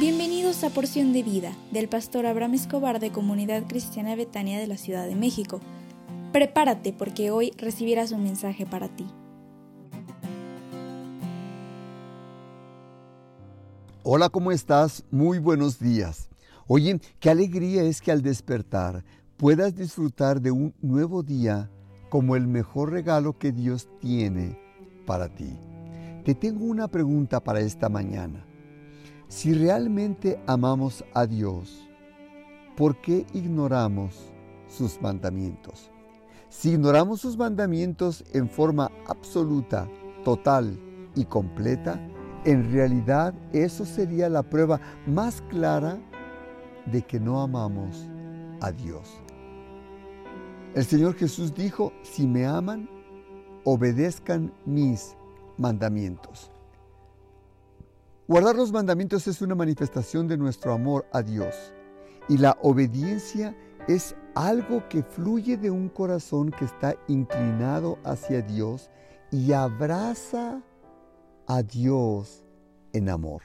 Bienvenidos a Porción de Vida del pastor Abraham Escobar de Comunidad Cristiana Betania de la Ciudad de México. Prepárate porque hoy recibirás un mensaje para ti. Hola, ¿cómo estás? Muy buenos días. Oye, qué alegría es que al despertar puedas disfrutar de un nuevo día como el mejor regalo que Dios tiene para ti. Te tengo una pregunta para esta mañana. Si realmente amamos a Dios, ¿por qué ignoramos sus mandamientos? Si ignoramos sus mandamientos en forma absoluta, total y completa, en realidad eso sería la prueba más clara de que no amamos a Dios. El Señor Jesús dijo, si me aman, obedezcan mis mandamientos. Guardar los mandamientos es una manifestación de nuestro amor a Dios y la obediencia es algo que fluye de un corazón que está inclinado hacia Dios y abraza a Dios en amor.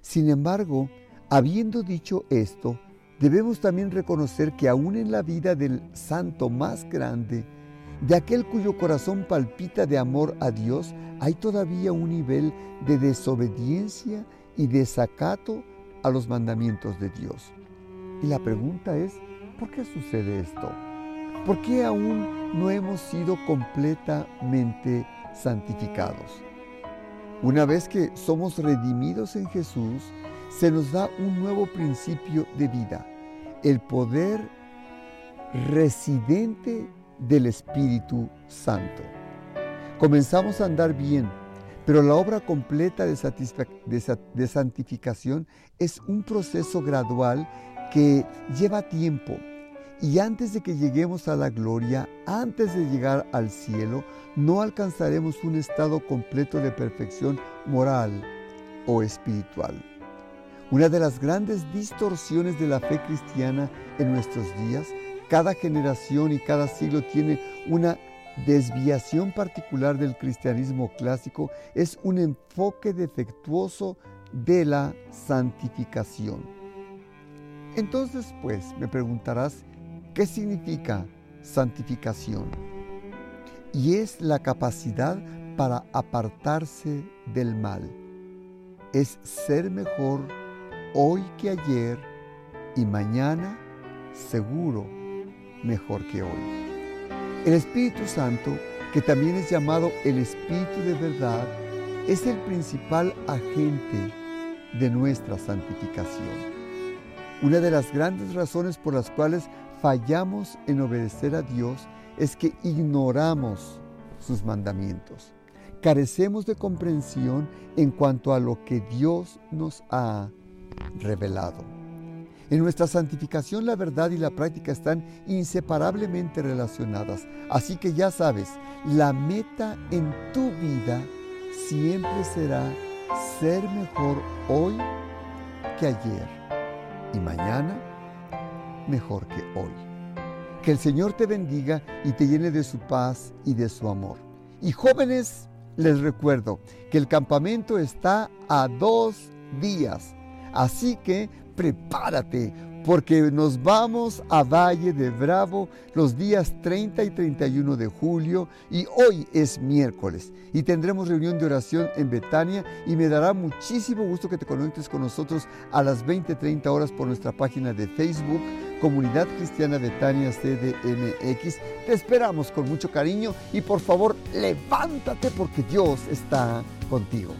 Sin embargo, habiendo dicho esto, debemos también reconocer que aún en la vida del santo más grande, de aquel cuyo corazón palpita de amor a Dios, hay todavía un nivel de desobediencia y desacato a los mandamientos de Dios. Y la pregunta es, ¿por qué sucede esto? ¿Por qué aún no hemos sido completamente santificados? Una vez que somos redimidos en Jesús, se nos da un nuevo principio de vida, el poder residente del Espíritu Santo. Comenzamos a andar bien, pero la obra completa de, santificación es un proceso gradual que lleva tiempo. Y antes de que lleguemos a la gloria, antes de llegar al cielo, no alcanzaremos un estado completo de perfección moral o espiritual. Una de las grandes distorsiones de la fe cristiana en nuestros días cada generación y cada siglo tiene una desviación particular del cristianismo clásico, es un enfoque defectuoso de la santificación. Entonces, pues, me preguntarás, ¿qué significa santificación? Y es la capacidad para apartarse del mal. Es ser mejor hoy que ayer y mañana seguro mejor que hoy. El Espíritu Santo, que también es llamado el Espíritu de verdad, es el principal agente de nuestra santificación. Una de las grandes razones por las cuales fallamos en obedecer a Dios es que ignoramos sus mandamientos. Carecemos de comprensión en cuanto a lo que Dios nos ha revelado. En nuestra santificación la verdad y la práctica están inseparablemente relacionadas. Así que ya sabes, la meta en tu vida siempre será ser mejor hoy que ayer y mañana mejor que hoy. Que el Señor te bendiga y te llene de su paz y de su amor. Y jóvenes, les recuerdo que el campamento está a dos días. Así que prepárate porque nos vamos a Valle de Bravo los días 30 y 31 de julio y hoy es miércoles y tendremos reunión de oración en Betania y me dará muchísimo gusto que te conectes con nosotros a las 20-30 horas por nuestra página de Facebook Comunidad Cristiana Betania CDMX. Te esperamos con mucho cariño y por favor levántate porque Dios está contigo.